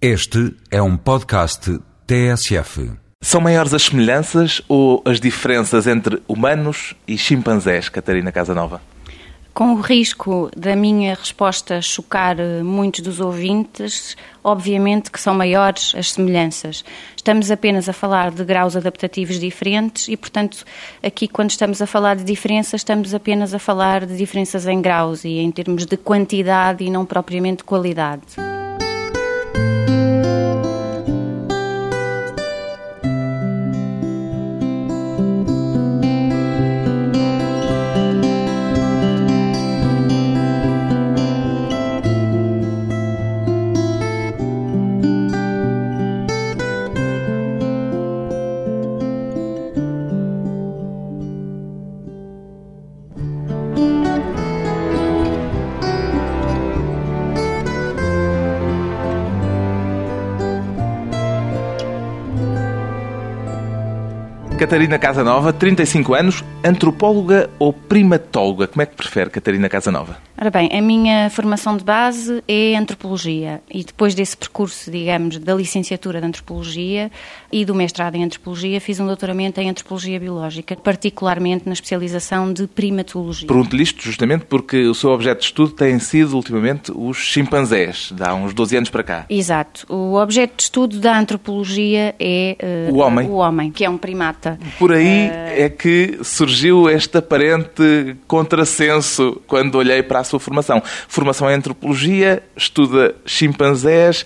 Este é um podcast TSF. São maiores as semelhanças ou as diferenças entre humanos e chimpanzés, Catarina Casanova? Com o risco da minha resposta chocar eh, muitos dos ouvintes, obviamente que são maiores as semelhanças. Estamos apenas a falar de graus adaptativos diferentes e, portanto, aqui quando estamos a falar de diferenças, estamos apenas a falar de diferenças em graus e em termos de quantidade e não propriamente de qualidade. Catarina Casanova, 35 anos, antropóloga ou primatóloga? Como é que prefere, Catarina Casanova? Ora bem, a minha formação de base é antropologia e depois desse percurso, digamos, da licenciatura de antropologia e do mestrado em antropologia, fiz um doutoramento em antropologia biológica, particularmente na especialização de primatologia. Pergunto-lhe isto justamente porque o seu objeto de estudo tem sido ultimamente os chimpanzés, de há uns 12 anos para cá. Exato. O objeto de estudo da antropologia é uh, o homem. O homem, que é um primata. Por aí uh... é que surgiu este aparente contrassenso quando olhei para a sua formação. Formação em antropologia, estuda chimpanzés,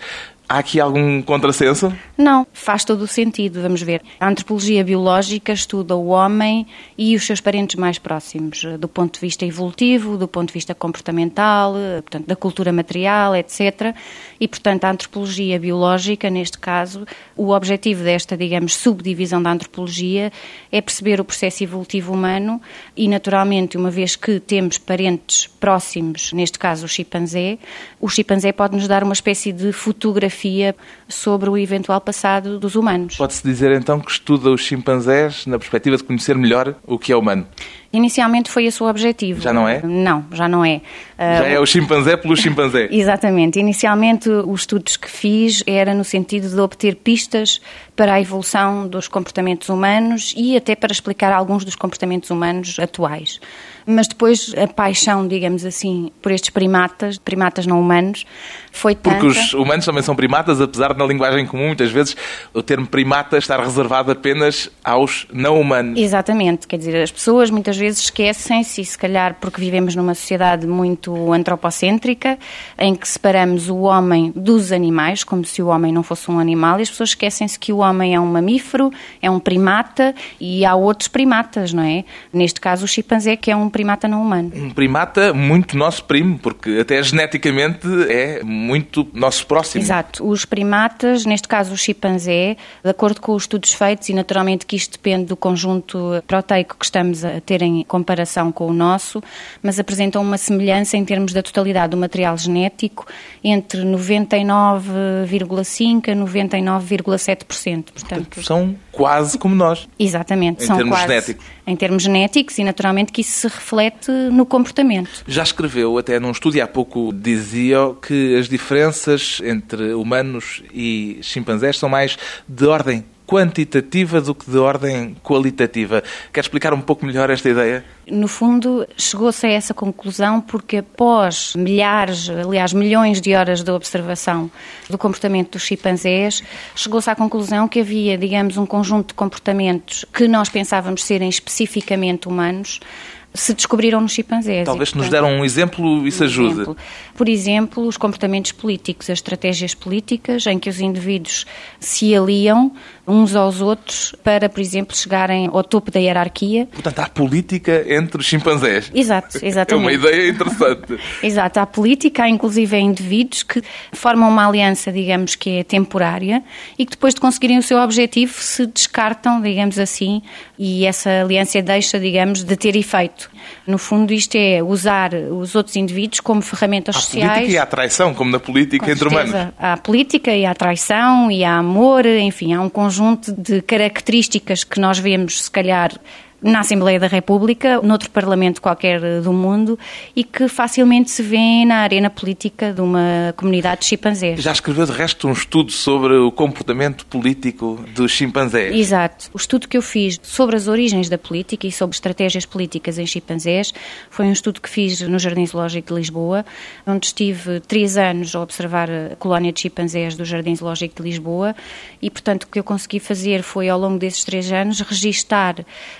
Há aqui algum contrassenso? Não, faz todo o sentido. Vamos ver. A antropologia biológica estuda o homem e os seus parentes mais próximos, do ponto de vista evolutivo, do ponto de vista comportamental, portanto, da cultura material, etc. E, portanto, a antropologia biológica, neste caso, o objetivo desta, digamos, subdivisão da antropologia é perceber o processo evolutivo humano e, naturalmente, uma vez que temos parentes próximos, neste caso o chimpanzé, o chimpanzé pode nos dar uma espécie de fotografia sobre o eventual passado dos humanos. Pode-se dizer então que estuda os chimpanzés na perspectiva de conhecer melhor o que é humano? Inicialmente foi esse o objetivo. Já não é? Não, já não é. Já é o chimpanzé pelo chimpanzé. Exatamente. Inicialmente os estudos que fiz era no sentido de obter pistas para a evolução dos comportamentos humanos e até para explicar alguns dos comportamentos humanos atuais. Mas depois a paixão, digamos assim, por estes primatas, primatas não humanos, foi tanta... Porque os humanos também são primatas, apesar de na linguagem comum muitas vezes o termo primata estar reservado apenas aos não humanos. Exatamente. Quer dizer, as pessoas muitas vezes esquecem-se, e se calhar porque vivemos numa sociedade muito antropocêntrica, em que separamos o homem dos animais, como se o homem não fosse um animal, e as pessoas esquecem-se que o homem é um mamífero, é um primata e há outros primatas, não é? Neste caso, o chimpanzé, que é um primata não humano. Um primata muito nosso primo, porque até geneticamente é muito nosso próximo. Exato. Os primatas, neste caso o chimpanzé, de acordo com os estudos feitos, e naturalmente que isto depende do conjunto proteico que estamos a ter em comparação com o nosso, mas apresentam uma semelhança em termos da totalidade do material genético entre 99,5% a 99,7%. Portanto, são quase como nós. Exatamente. Em são termos quase, genéticos. Em termos genéticos e naturalmente que isso se reflete no comportamento. Já escreveu, até num estudo há pouco dizia que as diferenças entre humanos e chimpanzés são mais de ordem quantitativa do que de ordem qualitativa. Quer explicar um pouco melhor esta ideia? No fundo, chegou-se a essa conclusão porque após milhares, aliás, milhões de horas de observação do comportamento dos chimpanzés, chegou-se à conclusão que havia, digamos, um conjunto de comportamentos que nós pensávamos serem especificamente humanos, se descobriram nos chimpanzés. Talvez se nos deram um exemplo isso um ajude. Exemplo. Por exemplo, os comportamentos políticos, as estratégias políticas em que os indivíduos se aliam uns aos outros para, por exemplo, chegarem ao topo da hierarquia. Portanto, há política entre os chimpanzés. Exato, exatamente. É uma ideia interessante. Exato, há política, há inclusive indivíduos que formam uma aliança, digamos, que é temporária e que depois de conseguirem o seu objetivo se descartam, digamos assim, e essa aliança deixa, digamos, de ter efeito. No fundo, isto é usar os outros indivíduos como ferramentas há sociais. Há política e há traição, como na política Com entre certeza. humanos. Há política e há traição e há amor, enfim, há um conjunto de características que nós vemos, se calhar, na Assembleia da República, noutro parlamento qualquer do mundo, e que facilmente se vê na arena política de uma comunidade de chimpanzés. Já escreveu, de resto, um estudo sobre o comportamento político dos chimpanzés. Exato. O estudo que eu fiz sobre as origens da política e sobre estratégias políticas em chimpanzés foi um estudo que fiz no Jardim Zoológico de Lisboa, onde estive três anos a observar a colónia de chimpanzés do Jardim Zoológico de Lisboa e, portanto, o que eu consegui fazer foi, ao longo desses três anos, registar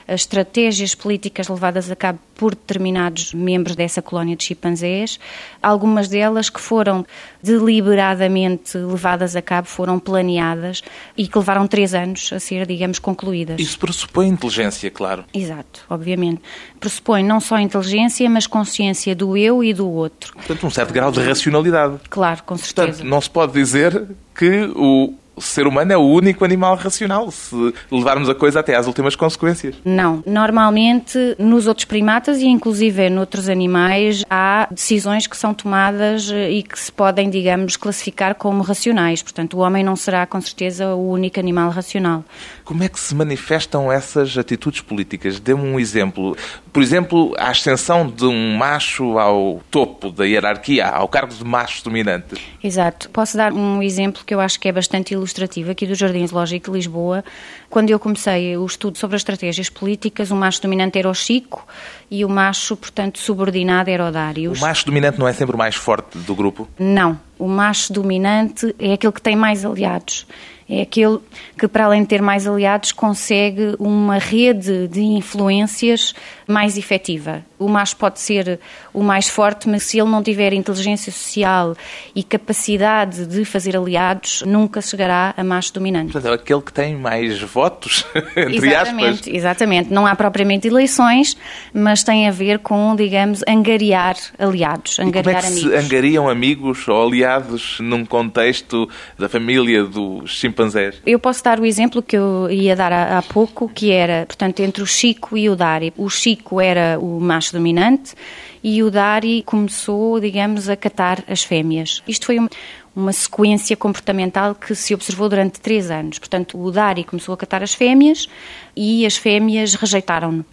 as estratégias políticas levadas a cabo por determinados membros dessa colónia de chimpanzés, algumas delas que foram deliberadamente levadas a cabo, foram planeadas e que levaram três anos a ser, digamos, concluídas. Isso pressupõe inteligência, claro. Exato, obviamente. Pressupõe não só inteligência, mas consciência do eu e do outro. Portanto, um certo grau de racionalidade. Claro, com certeza. Portanto, não se pode dizer que o o ser humano é o único animal racional, se levarmos a coisa até às últimas consequências. Não. Normalmente, nos outros primatas e inclusive noutros animais, há decisões que são tomadas eh, e que se podem, digamos, classificar como racionais. Portanto, o homem não será, com certeza, o único animal racional. Como é que se manifestam essas atitudes políticas? Dê-me um exemplo. Por exemplo, a ascensão de um macho ao topo da hierarquia, ao cargo de macho dominante. Exato. Posso dar um exemplo que eu acho que é bastante ilustrativo aqui do Jardim Zoológico de Lisboa, quando eu comecei o estudo sobre as estratégias políticas, o macho dominante era o Chico e o macho, portanto, subordinado era o Dário. O macho dominante não é sempre o mais forte do grupo? Não. O macho dominante é aquele que tem mais aliados é aquele que, para além de ter mais aliados, consegue uma rede de influências mais efetiva. O macho pode ser o mais forte, mas se ele não tiver inteligência social e capacidade de fazer aliados, nunca chegará a macho dominante. Portanto, é aquele que tem mais votos, entre exatamente, aspas. Exatamente. Não há propriamente eleições, mas tem a ver com, digamos, angariar aliados, angariar e como é que amigos. se angariam amigos ou aliados num contexto da família do chimpanzé? Chimpanzés? Eu posso dar o exemplo que eu ia dar há, pouco, que era, portanto, entre o Chico e o Dari. O Chico era o macho dominante e o Dari começou, digamos, a catar as fêmeas. Isto foi uma, uma sequência comportamental que se observou durante três anos. Portanto, o Dari começou a catar as fêmeas e as fêmeas rejeitaram-no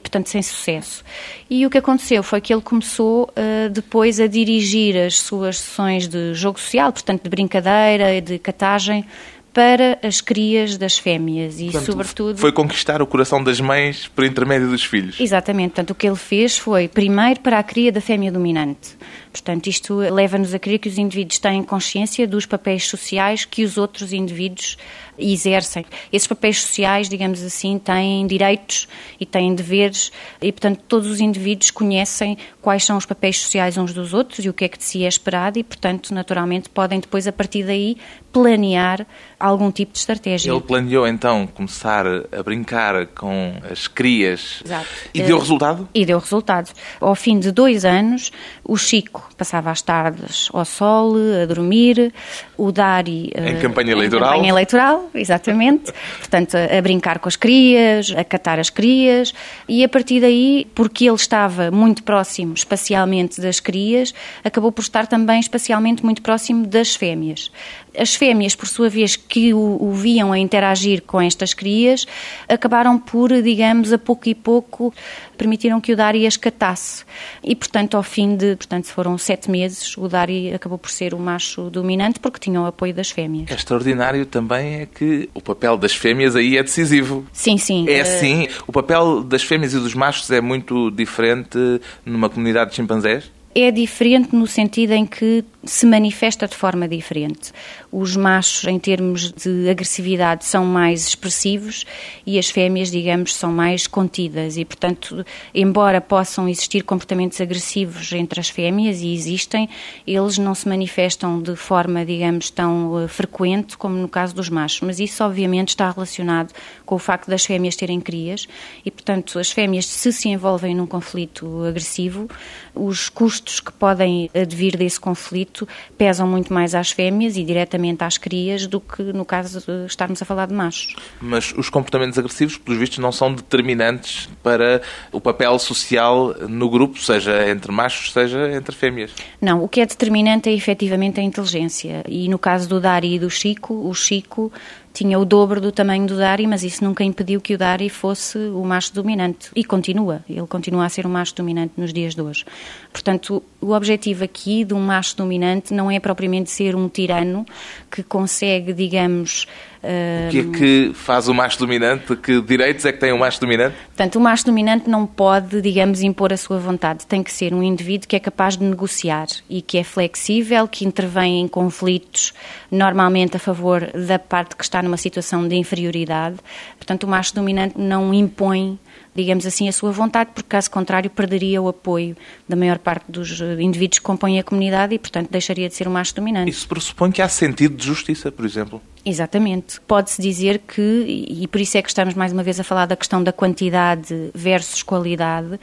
portanto sem sucesso. E o que aconteceu foi que ele começou uh, depois a dirigir as suas sessões de jogo social, portanto de brincadeira e de catagem, para as crias das fêmeas e, Portanto, sobretudo. Foi conquistar o coração das mães por intermédio dos filhos. Exatamente. Portanto, o que ele fez foi, primeiro, para a cria da fêmea dominante. Portanto, isto leva-nos a crer que os indivíduos têm consciência dos papéis sociais que os outros indivíduos exercem. Esses papéis sociais, digamos assim, têm direitos e têm deveres e, portanto, todos os indivíduos conhecem quais são os papéis sociais uns dos outros e o que é que de si é esperado e, portanto, naturalmente, podem depois, a partir daí, planear algum tipo de estratégia. Ele planeou, então, começar a brincar com as crias Exato. e deu Uh, resultado? E deu resultado. Ao fim de dois anos, o Chico passava as tardes ao sol, a dormir, o Dari... Em uh, campanha em eleitoral. campanha eleitoral, exatamente. Portanto, a, a brincar com as crias, a catar as crias, e a partir daí, porque ele estava muito próximo espacialmente das crias, acabou por estar também espacialmente muito próximo das fêmeas. As fêmeas, por sua vez, que o, o viam a interagir com estas crias, acabaram por, digamos, a pouco e pouco, permitiram que o Dari as catasse. E, portanto, ao fim de, portanto, foram sete meses, o Dari acabou por ser o macho dominante porque tinha o apoio das fêmeas. É extraordinário também é que o papel das fêmeas aí é decisivo. Sim, sim. É eh, assim, o papel das fêmeas e dos machos é muito diferente numa comunidade de chimpanzés? É diferente no sentido em que se manifesta de forma diferente. Os machos, em termos de agressividade, são mais expressivos e as fêmeas, digamos, são mais contidas. E, portanto, embora possam existir comportamentos agressivos entre as fêmeas, e existem, eles não se manifestam de forma, digamos, tão uh, frequente como no caso dos machos. Mas isso, obviamente, está relacionado com o facto das fêmeas terem crias e, portanto, as fêmeas, se se envolvem num conflito agressivo, os custos que podem advir desse conflito pesam muito mais às fêmeas e diretamente às crias do que no caso de estarmos a falar de machos. Mas os comportamentos agressivos, pelos vistos, não são determinantes para o papel social no grupo, seja entre machos, seja entre fêmeas. Não, o que é determinante é efetivamente a inteligência. E no caso do Dari e do Chico, o Chico tinha o dobro do tamanho do Dari, mas isso nunca impediu que o Dari fosse o macho dominante. E continua, ele continua a ser o macho dominante nos dias de hoje. Portanto, o objetivo aqui de um macho dominante não é propriamente ser um tirano que consegue, digamos, o que é que faz o macho dominante? Que direitos é que tem o macho dominante? Portanto, o macho dominante não pode, digamos, impor a sua vontade. Tem que ser um indivíduo que é capaz de negociar e que é flexível, que intervém em conflitos, normalmente a favor da parte que está numa situação de inferioridade. Portanto, o macho dominante não impõe digamos assim, a sua vontade, porque caso contrário perderia o apoio da maior parte dos eh, indivíduos que compõem a comunidade e, portanto, deixaria de ser o macho dominante. Isso pressupõe que há sentido de justiça, por exemplo? Exatamente. Pode-se dizer que, e por isso é que estamos mais uma vez a falar da questão da quantidade versus qualidade,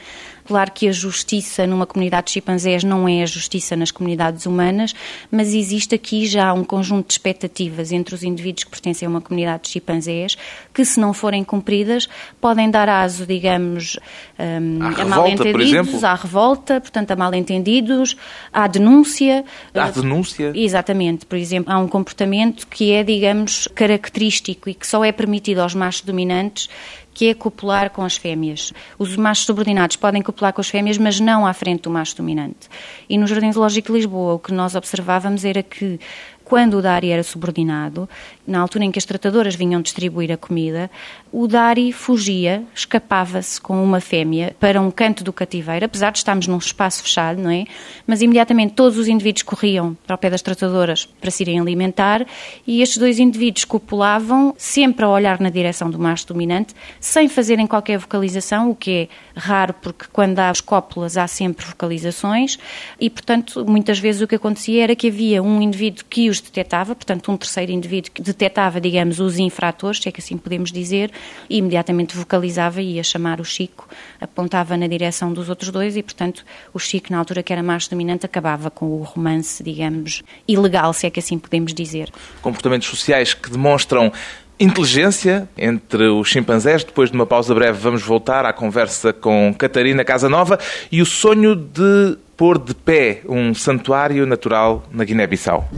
Claro que a justiça numa comunidade de chimpanzés não é a justiça nas comunidades humanas, mas existe aqui já um conjunto de expectativas entre os indivíduos que pertencem a uma comunidade de chimpanzés que, se não forem cumpridas, podem dar aso, digamos, um, a mal-entendidos, à revolta, portanto, a mal-entendidos, à denúncia. À denúncia? Exatamente. Por exemplo, há um comportamento que é, digamos, característico e que só é permitido aos machos dominantes que é copular com as fêmeas. Os machos subordinados podem copular com as fêmeas, mas não à frente do macho dominante. E no Jardim Zoológico de Lisboa, o que nós observávamos era que quando o Dari era subordinado, na altura em que as tratadoras vinham distribuir a comida, o Dari fugia, escapava-se com uma fêmea para um canto do cativeiro, apesar de estarmos num espaço fechado, não é? Mas imediatamente todos os indivíduos corriam para o pé das tratadoras para se irem alimentar e estes dois indivíduos copulavam sempre a olhar na direção do macho dominante, sem fazerem qualquer vocalização, o que é raro porque quando há as cópulas há sempre vocalizações e, portanto, muitas vezes o que acontecia era que havia um indivíduo que os detectava, portanto, um terceiro indivíduo que detectava, digamos, os infratores, se é que assim podemos dizer, e imediatamente vocalizava e ia chamar o Chico, apontava na direção dos outros dois e, portanto, o Chico, na altura que era mais dominante, acabava com o romance, digamos, ilegal, se é que assim podemos dizer. Comportamentos sociais que demonstram inteligência entre os chimpanzés. Depois de uma pausa breve, vamos voltar à conversa com Catarina Casanova e o sonho de pôr de pé um santuário natural na Guiné-Bissau.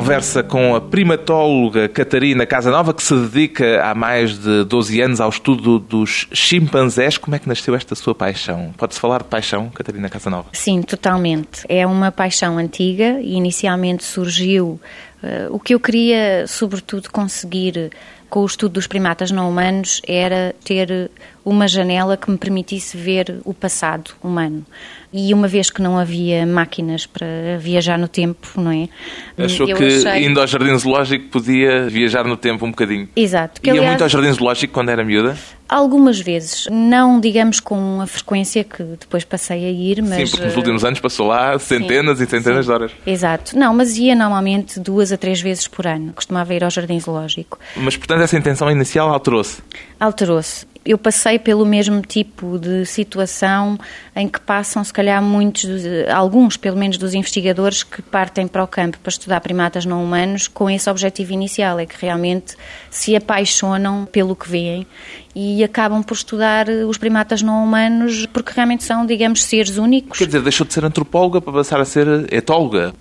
Conversa com a primatóloga Catarina Casanova, que se dedica há mais de 12 anos ao estudo dos chimpanzés. Como é que nasceu esta sua paixão? Pode-se falar de paixão, Catarina Casanova? Sim, totalmente. É uma paixão antiga e inicialmente surgiu. Uh, o que eu queria, sobretudo, conseguir com o estudo dos primatas não humanos era ter uma janela que me permitisse ver o passado humano. E uma vez que não havia máquinas para viajar no tempo, não é? Achou eu que achei... indo ao jardim zoológico podia viajar no tempo um bocadinho? Exato. Que, Ia aliás... muito ao jardim zoológico quando era miúda? Algumas vezes, não digamos com a frequência que depois passei a ir, mas... Sim, porque nos últimos anos passou lá centenas sim, e centenas sim. de horas. Exato. Não, mas ia normalmente duas a três vezes por ano. Costumava ir ao jardim zoológico. Mas, portanto, essa intenção inicial alterou-se? Alterou-se eu passei pelo mesmo tipo de situação em que passam, se calhar, muitos, alguns, pelo menos, dos investigadores que partem para o campo para estudar primatas não humanos com esse objetivo inicial, é que realmente se apaixonam pelo que veem e acabam por estudar os primatas não humanos porque realmente são, digamos, seres únicos. Quer dizer, deixou de ser antropóloga para passar a ser etóloga?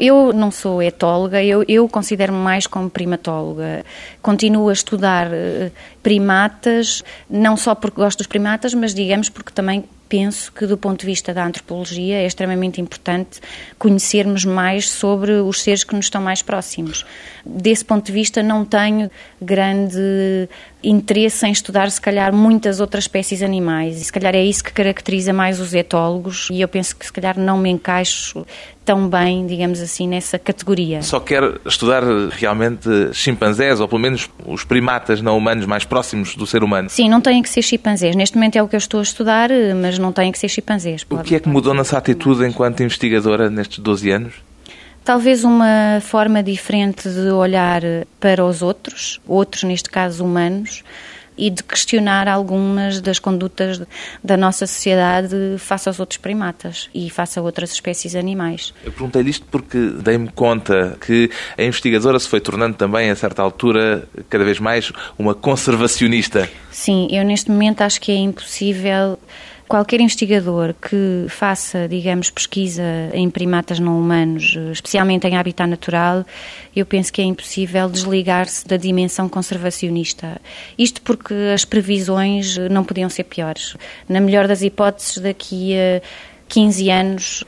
Eu não sou etóloga, eu, eu considero-me mais como primatóloga. Continuo a estudar eh, primatas, não só porque gosto dos primatas, mas digamos porque também penso que, do ponto de vista da antropologia, é extremamente importante conhecermos mais sobre os seres que nos estão mais próximos. Desse ponto de vista, não tenho grande interesse em estudar, se calhar, muitas outras espécies animais. E, se calhar, é isso que caracteriza mais os etólogos, e eu penso que, se calhar, não me encaixo tão bem, digamos assim, nessa categoria. Só quer estudar realmente chimpanzés, ou pelo menos os primatas não humanos mais próximos do ser humano? Sim, não têm que ser chimpanzés. Neste momento é o que eu estou a estudar, mas não têm que ser chimpanzés. O que é que mudou na sua atitude enquanto investigadora nestes 12 anos? Talvez uma forma diferente de olhar para os outros, outros neste caso humanos, e de questionar algumas das condutas da nossa sociedade face aos outros primatas e face a outras espécies animais. Eu perguntei-lhe isto porque dei-me conta que a investigadora se foi tornando também, a certa altura, cada vez mais uma conservacionista. Sim, eu neste momento acho que é impossível qualquer investigador que faça, digamos, pesquisa em primatas não humanos, especialmente em habitat natural, eu penso que é impossível desligar-se da dimensão conservacionista. Isto porque as previsões não podiam ser piores. Na melhor das hipóteses, daqui a 15 anos,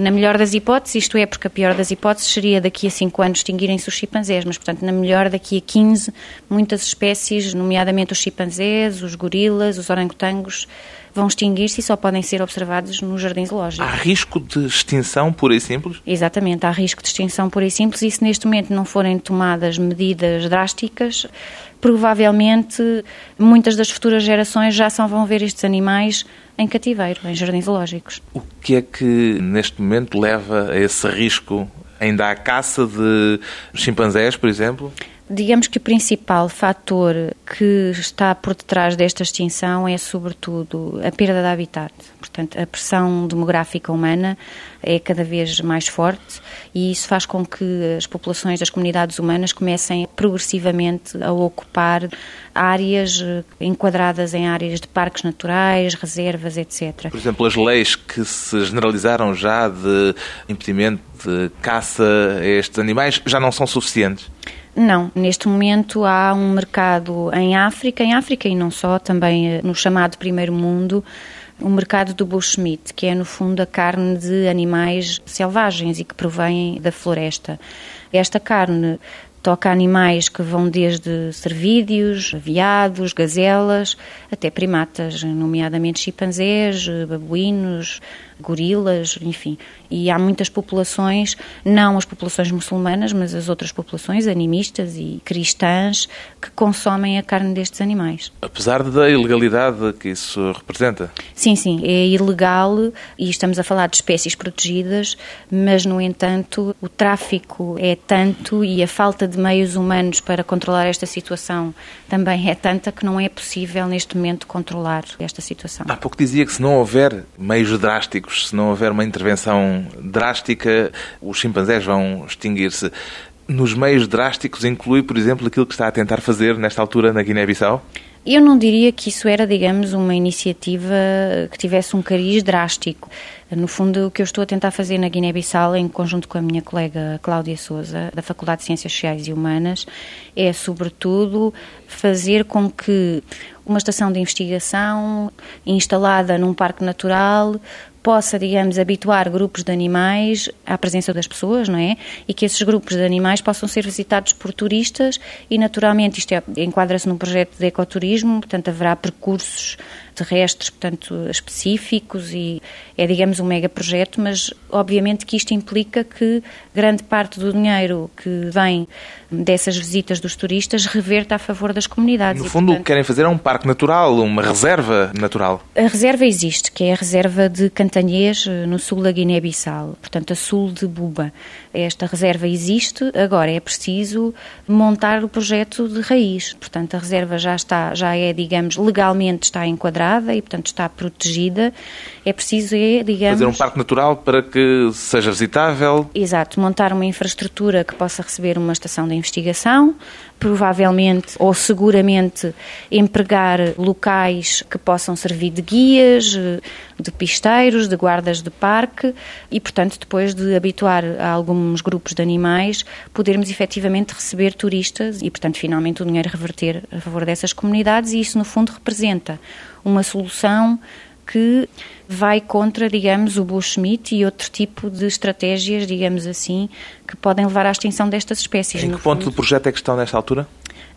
na melhor das hipóteses, isto é, porque a pior das hipóteses seria daqui a 5 anos extinguirem-se os chimpanzés, mas, portanto, na melhor, daqui a 15, muitas espécies, nomeadamente os chimpanzés, os gorilas, os orangotangos, vão extinguir-se e só podem ser observados no jardim zoológico. Há risco de extinção pura e simples? Exatamente, há risco de extinção pura e simples e se neste momento não forem tomadas medidas drásticas, provavelmente muitas das futuras gerações já só vão ver estes animais em cativeiro, em jardins zoológicos. O que é que neste momento leva a esse risco? Ainda há caça de chimpanzés, por exemplo? Digamos que o principal fator que está por detrás desta extinção é, sobretudo, a perda de habitat. Portanto, a pressão demográfica humana é cada vez mais forte e isso faz com que as populações das comunidades humanas comecem progressivamente a ocupar áreas eh, enquadradas em áreas de parques naturais, reservas, etc. Por exemplo, as leis que se generalizaram já de impedimento de caça a estes animais já não são suficientes? Não, neste momento há um mercado em África, em África e não só, também eh, no chamado Primeiro Mundo, o mercado do bushmeat, que é no fundo a carne de animais selvagens e que provém da floresta. Esta carne toca animais que vão desde cervídeos, veados, gazelas, até primatas, nomeadamente chimpanzés, babuínos, gorilas, enfim. E há muitas populações, não as populações muçulmanas, mas as outras populações animistas e cristãs que consomem a carne destes animais. Apesar da ilegalidade que isso representa? Sim, sim, é ilegal e estamos a falar de espécies protegidas, mas no entanto o tráfico é tanto e a falta de meios humanos para controlar esta situação também é tanta que não é possível neste momento controlar esta situação. Há pouco dizia que se não houver meios drásticos, se não houver uma intervenção drástica, os chimpanzés vão extinguir-se. Nos meios drásticos inclui, por exemplo, aquilo que está a tentar fazer nesta altura na Guiné-Bissau? Eu não diria que isso era, digamos, uma iniciativa que tivesse um cariz drástico. No fundo, o que eu estou a tentar fazer na Guiné-Bissau, em conjunto com a minha colega Cláudia Souza, da Faculdade de Ciências Sociais e Humanas, é, sobretudo, fazer com que uma estação de investigação instalada num parque natural possa, digamos, habituar grupos de animais à presença das pessoas, não é? E que esses grupos de animais possam ser visitados por turistas e, naturalmente, isto é, enquadra-se num projeto de ecoturismo, portanto, haverá percursos terrestres, portanto, específicos e é, digamos, um mega projeto, mas obviamente que isto implica que grande parte do dinheiro que vem dessas visitas dos turistas reverta a favor das comunidades. No fundo, portanto, o que querem fazer é um parque natural, uma reserva natural. A reserva existe, que é a reserva de Cantanhês, no sul da Guiné-Bissau, portanto, a sul de Buba. Esta reserva existe, agora é preciso montar o projeto de raiz. Portanto, a reserva já está, já é, digamos, legalmente está enquadrada e, portanto, está protegida. É preciso, é, digamos... Fazer um parque natural para que seja visitável. Exato, montar uma infraestrutura que possa receber uma estação de investigação, provavelmente ou seguramente empregar locais que possam servir de guias, de pisteiros, de guardas de parque e, portanto, depois de habituar a alguns grupos de animais, podermos efetivamente receber turistas e, portanto, finalmente o dinheiro reverter a favor dessas comunidades e isso, no fundo, representa uma solução que vai contra, digamos, o bushmeat e outro tipo de estratégias, digamos assim, que podem levar à extinção destas espécies. Em que ponto do projeto é que estão nesta altura?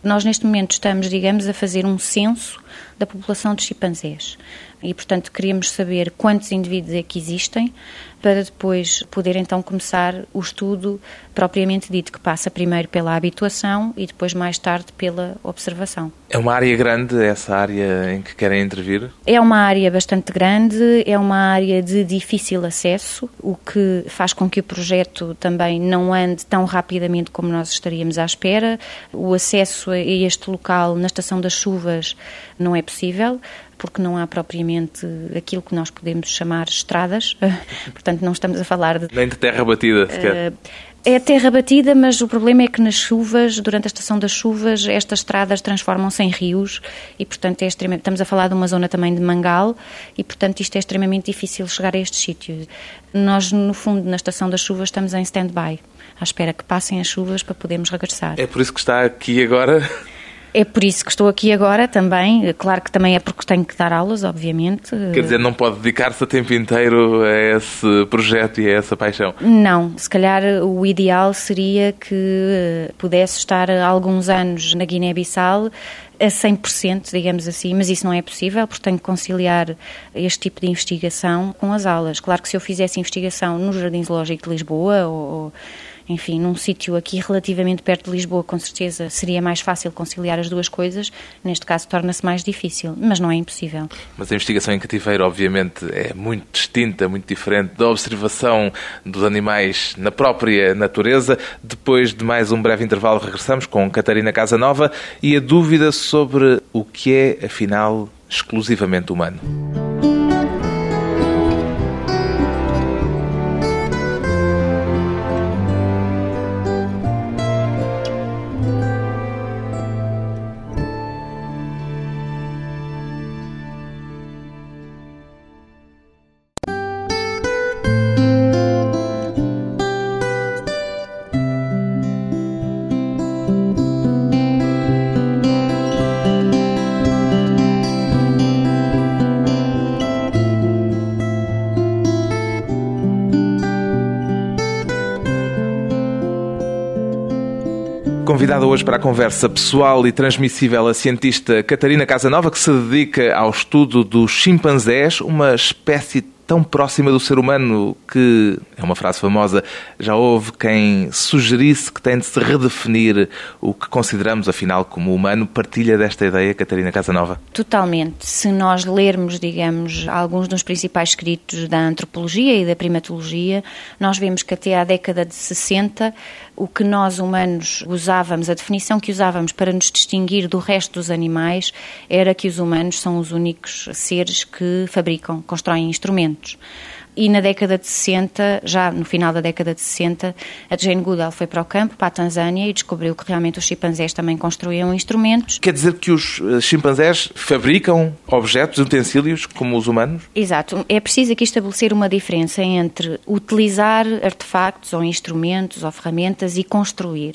Nós, neste momento, estamos, digamos, a fazer um censo da população de chimpanzés. e, portanto, queríamos saber quantos indivíduos é que existem para depois poder então começar o estudo propriamente dito, que passa primeiro pela habituação e depois mais tarde pela observação. É uma área grande essa área em que querem intervir? É uma área bastante grande, é uma área de difícil acesso, o que faz com que o projeto também não ande tão rapidamente como nós estaríamos à espera. O acesso a este local na estação das chuvas não é possível porque não há propriamente aquilo que nós podemos chamar estradas, portanto não estamos a falar de... Nem de terra batida sequer. Uh, é terra batida, mas o problema é que nas chuvas, durante a estação das chuvas, estas estradas transformam-se em rios e, portanto, é extremamente, estamos a falar de uma zona também de mangal e, portanto, isto é extremamente difícil chegar a estes sítios. Nós, no fundo, na estação das chuvas, estamos em stand-by, à espera que passem as chuvas para podermos regressar. É por isso que está aqui agora? É por isso que estou aqui agora também. Claro que também é porque tenho que dar aulas, obviamente. Quer dizer, não pode dedicar-se a tempo inteiro a esse projeto e a essa paixão? Não. Se calhar o ideal seria que pudesse estar alguns anos na Guiné-Bissau a 100%, digamos assim, mas isso não é possível porque tenho que conciliar este tipo de investigação com as aulas. Claro que se eu fizesse investigação no Jardim Zoológico de Lisboa ou enfim, num sítio aqui relativamente perto de Lisboa, com certeza seria mais fácil conciliar as duas coisas. Neste caso, torna-se mais difícil, mas não é impossível. Mas a investigação em cativeiro, obviamente, é muito distinta, muito diferente da observação dos animais na própria natureza. Depois de mais um breve intervalo, regressamos com Catarina Casanova e a dúvida sobre o que é, afinal, exclusivamente humano. Hoje para a conversa pessoal e transmissível a cientista Catarina Casanova, que se dedica ao estudo dos chimpanzés, uma espécie tão próxima do ser humano que, é uma frase famosa, já houve quem sugerisse que tem de se redefinir o que consideramos, afinal, como humano. Partilha desta ideia, Catarina Casanova? Totalmente. Se nós lermos, digamos, alguns dos principais escritos da antropologia e da primatologia, nós vemos que até à década de 60 o que nós humanos usávamos, a definição que usávamos para nos distinguir do resto dos animais era que os humanos são os únicos seres que fabricam, constroem instrumentos e na década de 60, já no final da década de 60, a Jane Goodall foi para o campo, para a Tanzânia, e descobriu que realmente os chimpanzés também construíam instrumentos. Quer dizer que os eh, chimpanzés fabricam objetos, utensílios, como os humanos? Exato. É preciso aqui estabelecer uma diferença entre utilizar artefactos ou instrumentos ou ferramentas e construir.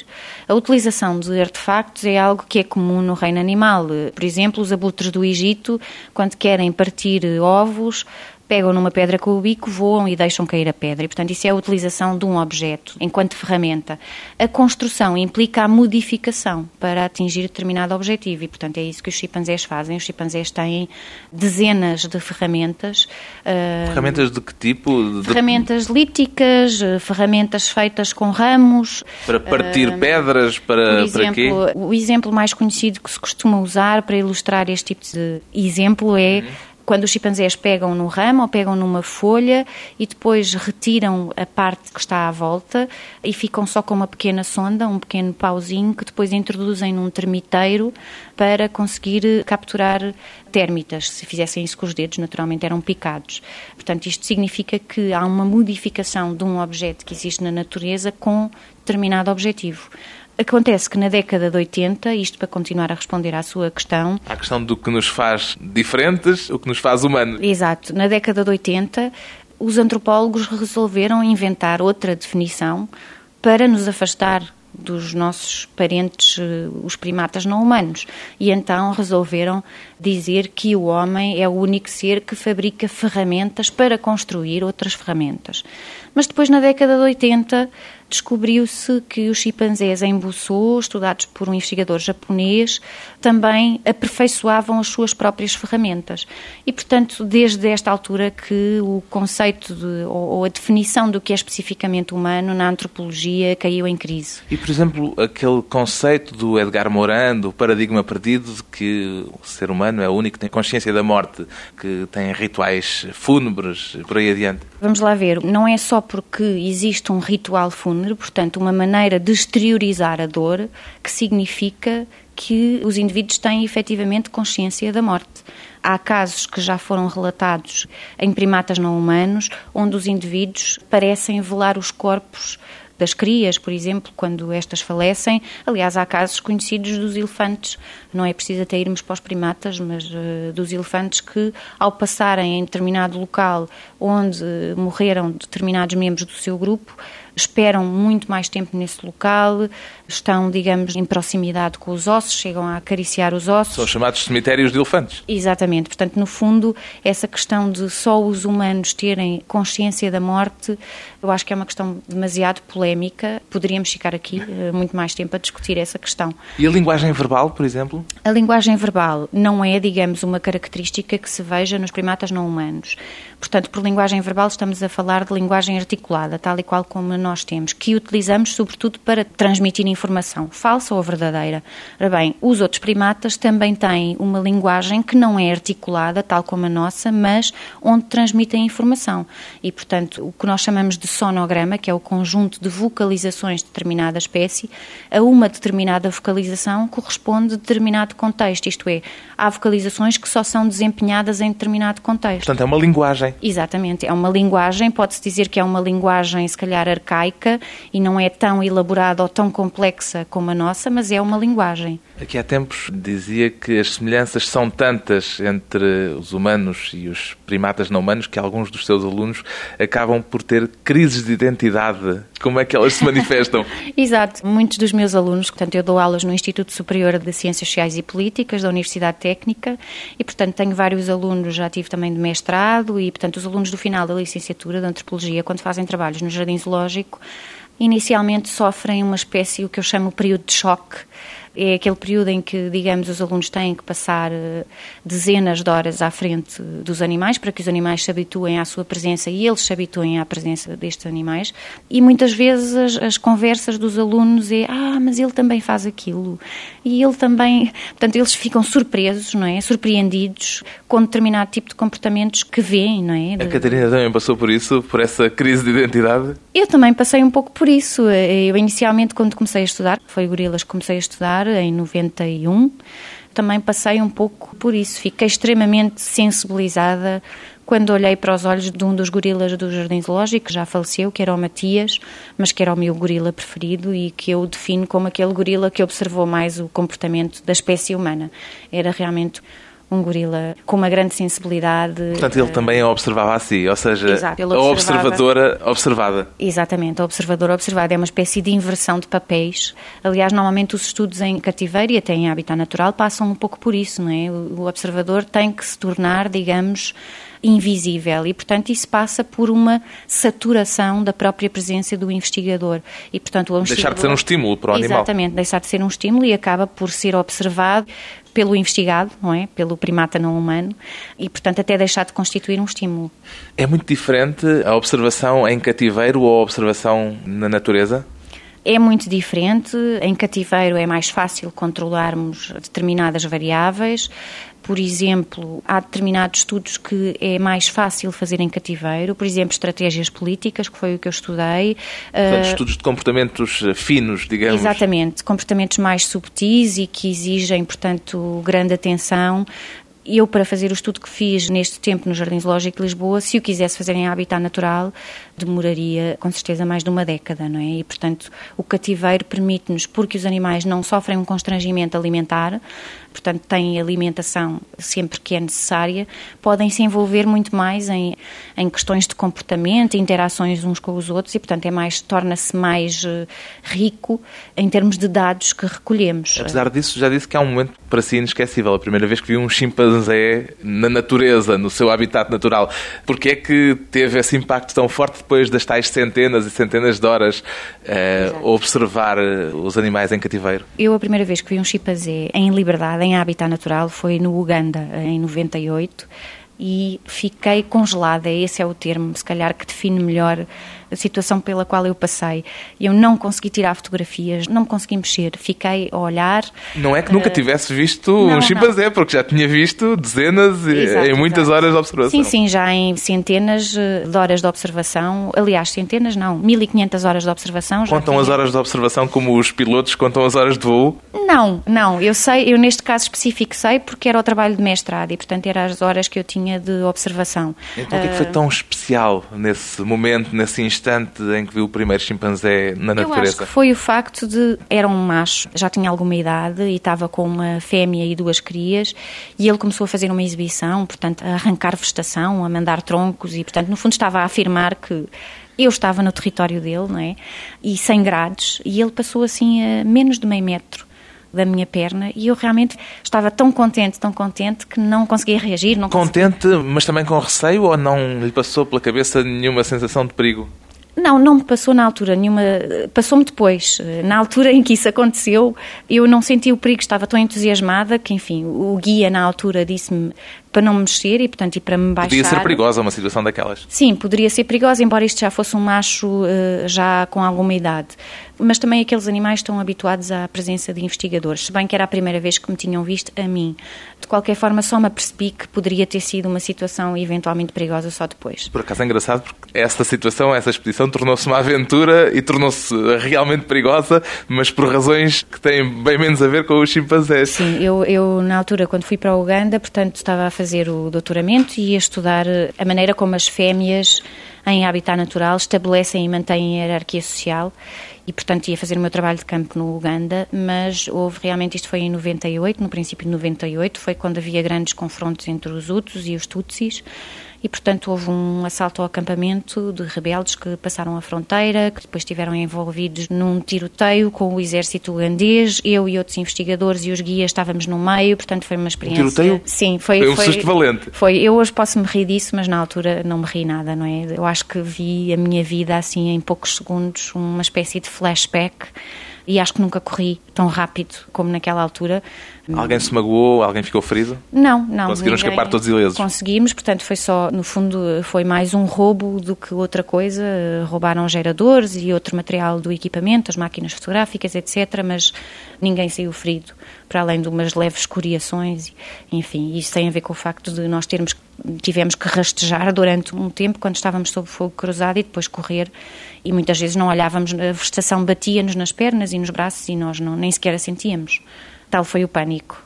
A utilização de artefactos é algo que é comum no reino animal. Por exemplo, os abutres do Egito, quando querem partir ovos, pegam numa pedra com o bico, voam e deixam cair a pedra. E, portanto, isso é a utilização de um objeto enquanto ferramenta. A construção implica a modificação para atingir determinado objetivo e, portanto, é isso que os chimpanzés fazem. Os chimpanzés têm dezenas de ferramentas. Uh, ferramentas de que tipo? De... Ferramentas líticas, eh, ferramentas feitas com ramos. Para partir uh, pedras, para, exemplo, para quê? O exemplo mais conhecido que se costuma usar para ilustrar este tipo de exemplo é uhum quando os chimpanzés pegam no ramo ou pegam numa folha e depois retiram a parte que está à volta e ficam só com uma pequena sonda, um pequeno pauzinho que depois introduzem num termiteiro para conseguir capturar térmitas. Se fizessem isso com os dedos, naturalmente eram picados. Portanto, isto significa que há uma modificação de um objeto que existe na natureza com determinado objetivo. Acontece que na década de 80, isto para continuar a responder à sua questão. A questão do que nos faz diferentes, o que nos faz humanos. Exato. Na década de 80, os antropólogos resolveram inventar outra definição para nos afastar dos nossos parentes, eh, os primatas não humanos. E então resolveram dizer que o homem é o único ser que fabrica ferramentas para construir outras ferramentas. Mas depois, na década de 80, descobriu-se que os chimpanzés em Bussô, estudados por um investigador japonês, também aperfeiçoavam as suas próprias ferramentas. E, portanto, desde esta altura que o conceito de, ou, a definição do que é especificamente humano na antropologia caiu em crise. E, por exemplo, aquele conceito do Edgar Morin, do paradigma perdido de que o ser humano é o único que tem consciência da morte, que tem rituais fúnebres, por aí adiante. Vamos lá ver, não é só porque existe um ritual fúnebre, portanto, uma maneira de exteriorizar a dor, que significa que os indivíduos têm efetivamente consciência da morte. Há casos que já foram relatados em primatas não humanos, onde os indivíduos parecem velar os corpos das crias, por exemplo, quando estas falecem. Aliás, há casos conhecidos dos elefantes, não é preciso até irmos para os primatas, mas uh, dos elefantes que, ao passarem em determinado local onde morreram determinados membros do seu grupo, esperam muito mais tempo nesse local, estão, digamos, em proximidade com os ossos, chegam a acariciar os ossos. São chamados cemitérios de elefantes. Exatamente. Portanto, no fundo, essa questão de só os humanos terem consciência da morte, eu acho que é uma questão demasiado polémica. Poderíamos ficar aqui eh, muito mais tempo a discutir essa questão. E a linguagem verbal, por exemplo? A linguagem verbal não é, digamos, uma característica que se veja nos primatas não humanos. Portanto, por linguagem verbal estamos a falar de linguagem articulada, tal e qual como nós temos, que utilizamos sobretudo para transmitir informação, falsa ou verdadeira. Ora bem, os outros primatas também têm uma linguagem que não é articulada, tal como a nossa, mas onde transmitem informação. E, portanto, o que nós chamamos de sonograma, que é o conjunto de vocalizações de determinada espécie, a uma determinada vocalização corresponde a determinado contexto, isto é, há vocalizações que só são desempenhadas em determinado contexto. Portanto, é uma linguagem. Exatamente, é uma linguagem, pode-se dizer que é uma linguagem se calhar arcaica e não é tão elaborada ou tão complexa como a nossa, mas é uma linguagem. Aqui há tempos dizia que as semelhanças são tantas entre os humanos e os primatas não humanos que alguns dos seus alunos acabam por ter crises de identidade. Como é que elas se manifestam? Exato. Muitos dos meus alunos, portanto, eu dou aulas no Instituto Superior de Ciências Sociais e Políticas da Universidade Técnica e, portanto, tenho vários alunos, já tive também de mestrado e, portanto, os alunos do final da licenciatura de Antropologia, quando fazem trabalhos no Jardim Zoológico, inicialmente sofrem uma espécie, o que eu chamo de período de choque, é aquele período em que, digamos, os alunos têm que passar eh, dezenas de horas à frente dos animais para que os animais se habituem à sua presença e eles se habituem à presença destes animais. E muitas vezes as, as conversas dos alunos é: ah, mas ele também faz aquilo. E ele também. Portanto, eles ficam surpresos, não é? Surpreendidos com determinado tipo de comportamentos que veem, não é? A Catarina também passou por isso, por essa crise de identidade? Eu também passei um pouco por isso. Eu, inicialmente, quando comecei a estudar, foi gorilas que comecei a estudar em 91, também passei um pouco por isso. Fiquei extremamente sensibilizada quando olhei para os olhos de um dos gorilas do Jardim Zoológico, que já faleceu, que era o Matias, mas que era o meu gorila preferido e que eu defino como aquele gorila que observou mais o comportamento da espécie humana. Era realmente um gorila com uma grande sensibilidade. Portanto, ele também a observava a si, ou seja, Exato, a observadora observada. Exatamente, a observadora observada. É uma espécie de inversão de papéis. Aliás, normalmente os estudos em cativeiro e até em habitat natural passam um pouco por isso, não é? O observador tem que se tornar, digamos, invisível e, portanto, isso passa por uma saturação da própria presença do investigador. E, portanto. Deixar de ser um estímulo para o animal. Exatamente, deixar de ser um estímulo e acaba por ser observado pelo investigado, não é? Pelo primata não humano e, portanto, até deixar de constituir um estímulo. É muito diferente a observação em cativeiro ou a observação na natureza? É muito diferente. Em cativeiro é mais fácil controlarmos determinadas variáveis. Por exemplo, há determinados estudos que é mais fácil fazer em cativeiro, por exemplo, estratégias políticas, que foi o que eu estudei. Portanto, uh, estudos de comportamentos eh, finos, digamos. Exatamente, comportamentos mais subtis e que exigem, portanto, grande atenção eu, para fazer o estudo que fiz neste tempo no Jardim Zoológico de Lisboa, se o quisesse fazer em habitat natural, demoraria com certeza mais de uma década, não é? E, portanto, o cativeiro permite-nos, porque os animais não sofrem um constrangimento alimentar, portanto, têm alimentação sempre que é necessária, podem se envolver muito mais em, em questões de comportamento, interações uns com os outros e, portanto, é mais, torna-se mais uh, rico em termos de dados que recolhemos. Apesar disso, já disse que há um momento para si inesquecível, a primeira vez que vi um chimpanzé na natureza, no seu habitat natural. Porque é que teve esse impacto tão forte depois das tais centenas e centenas de horas uh, observar eh, os animais em cativeiro? Eu, a primeira vez que vi um chimpanzé em liberdade, em habitat natural, foi no Uganda, em 98 e fiquei congelada. Esse é o termo, se calhar, que define melhor a situação pela qual eu passei. Eu não consegui tirar fotografias, não me consegui mexer, fiquei a olhar. Não é que nunca uh... tivesse visto não, um chimpanzé, porque já tinha visto dezenas exato, em muitas exato. horas de observação. Sim, sim, já em centenas eh, de horas de observação. Aliás, centenas não, 1500 horas de observação. Contam as horas de observação como os pilotos contam as horas de voo? Não, não. Eu sei, eu neste caso específico sei porque era o trabalho de mestrado e, portanto, eram as horas que eu tinha de observação. Então, o que, é que foi eh, tão especial nesse momento, nesse instante? Instante em que viu o primeiro chimpanzé na natureza? Eu acho que foi o facto de era um macho, já tinha alguma idade e estava com uma fêmea e duas crias e ele começou a fazer uma exibição, portanto, a arrancar vegetação, a mandar troncos e, portanto, no fundo estava a afirmar que eu estava no território dele, não é? E sem grades e ele passou assim a menos de meio metro da minha perna e eu realmente estava tão contente, tão contente que não conseguia reagir. Não contente, conseguia... mas também com receio ou não lhe passou pela cabeça nenhuma sensação de perigo? Não, não me passou na altura nenhuma. Passou-me depois. Na altura em que isso aconteceu, eu não senti o perigo, estava tão entusiasmada que, enfim, o guia na altura disse-me para não me mexer e, portanto, e para me baixar. Podia ser perigosa uma situação daquelas? Sim, poderia ser perigosa, embora isto já fosse um macho uh, já com alguma idade. Mas também aqueles animais estão habituados à presença de investigadores, se bem que era a primeira vez que me tinham visto a mim. De qualquer forma, só me apercebi que poderia ter sido uma situação eventualmente perigosa só depois. Por acaso é engraçado porque esta situação, essa expedição, tornou-se uma aventura e tornou-se realmente perigosa, mas por razões que têm bem menos a ver com os chimpanzés. Sim, eu, eu na altura, quando fui para a Uganda, portanto, estava a fazer fazer o doutoramento e a estudar eh, a maneira como as fêmeas em habitat natural estabelecem e mantêm a hierarquia social. E, portanto, ia fazer o meu trabalho de campo no Uganda, mas houve realmente, isto foi em 98, no princípio de 98, foi quando havia grandes confrontos entre os Hutus e os Tutsis, e, portanto, houve um assalto ao acampamento de rebeldes que passaram a fronteira, que depois estiveram envolvidos num tiroteio com o exército ugandês. Eu e outros investigadores e os guias estávamos no meio, portanto, foi uma experiência. Um tiroteio? Sim, foi. Foi um foi, susto valente. Foi. Eu hoje posso me rir disso, mas na altura não me ri nada, não é? Eu acho que vi a minha vida assim em poucos segundos, uma espécie de flashback e acho que nunca corri tão rápido como naquela altura. Alguém se magoou? Alguém ficou ferido? Não, não. Conseguiram ninguém... escapar todos ilesos? Conseguimos, portanto foi só, no fundo, foi mais um roubo do que outra coisa. Roubaram geradores e outro material do equipamento, as máquinas fotográficas, etc., mas ninguém saiu ferido, para além de umas leves escoriações. Enfim, isso tem a ver com o facto de nós termos tivemos que rastejar durante um tempo quando estávamos sob fogo cruzado e depois correr e muitas vezes não olhávamos, a vegetação batia-nos nas pernas e nos braços e nós não, nem sequer a sentíamos. Tal foi o pânico.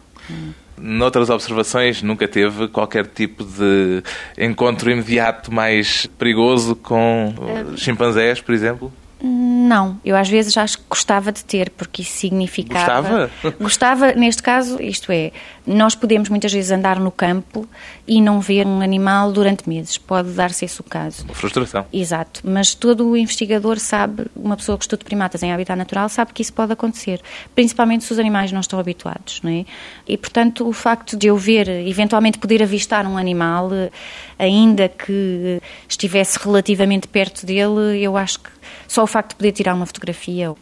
Noutras observações, nunca teve qualquer tipo de encontro imediato mais perigoso com uh, chimpanzés, por exemplo? Não, eu às vezes acho que gostava de ter, porque isso significava. Gostava? Gostava, neste caso, isto é, nós podemos muitas vezes andar no campo e não ver um animal durante meses. Pode dar-se esse o caso. Uma frustração. Exato. Mas todo o investigador sabe, uma pessoa que estuda primatas em habitat natural, sabe que isso pode acontecer. Principalmente se os animais não estão habituados, não é? E, portanto, o facto de eu ver, eventualmente poder avistar um animal, ainda que estivesse relativamente perto dele, eu acho que só o facto de poder tirar uma fotografia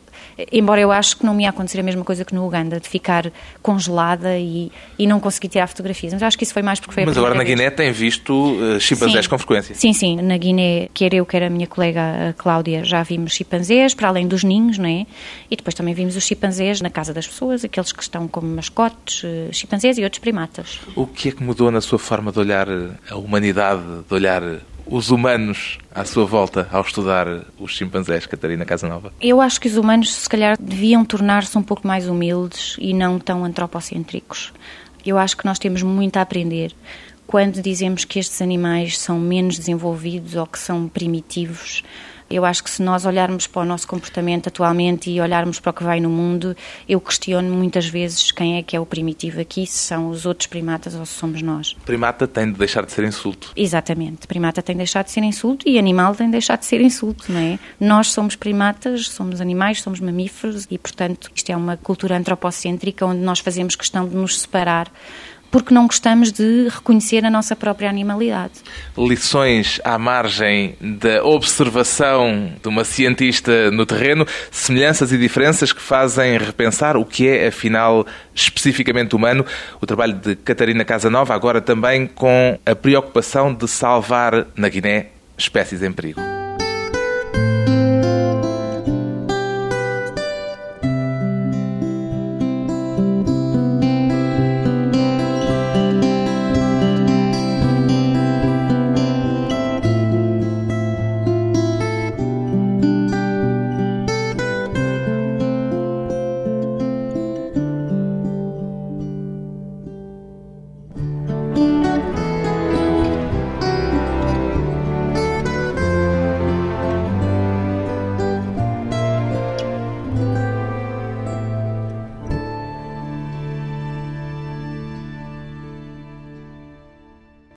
embora eu acho que não me ia acontecer a mesma coisa que no Uganda, de ficar congelada e, e não conseguir tirar fotografias. Mas acho que isso foi mais porque foi Mas agora na Guiné tem visto uh, chimpanzés com frequência? Sim, sim. Na Guiné, quer eu, quer a minha colega a Cláudia, já vimos chimpanzés, para além dos ninhos, não é? E depois também vimos os chimpanzés na casa das pessoas, aqueles que estão como mascotes, uh, chimpanzés e outros primatas. O que é que mudou na sua forma de olhar a humanidade, de olhar os humanos à sua volta ao estudar os chimpanzés, Catarina Casanova? Eu acho que os humanos, se calhar, deviam tornar-se um pouco mais humildes e não tão antropocêntricos. Eu acho que nós temos muito a aprender quando dizemos que estes animais são menos desenvolvidos ou que são primitivos eu acho que se nós olharmos para o nosso comportamento atualmente e olharmos para o que vai no mundo, eu questiono muitas vezes quem é que é o primitivo aqui, se são os outros primatas ou se somos nós. Primata tem de deixar de ser insulto. Exatamente. Primata tem de deixar de ser insulto e animal tem de deixar de ser insulto, não é? Nós somos primatas, somos animais, somos mamíferos e, portanto, isto é uma cultura antropocêntrica onde nós fazemos questão de nos separar porque não gostamos de reconhecer a nossa própria animalidade. Lições à margem da observação de uma cientista no terreno, semelhanças e diferenças que fazem repensar o que é, afinal, especificamente humano. O trabalho de Catarina Casanova, agora também com a preocupação de salvar na Guiné espécies em perigo.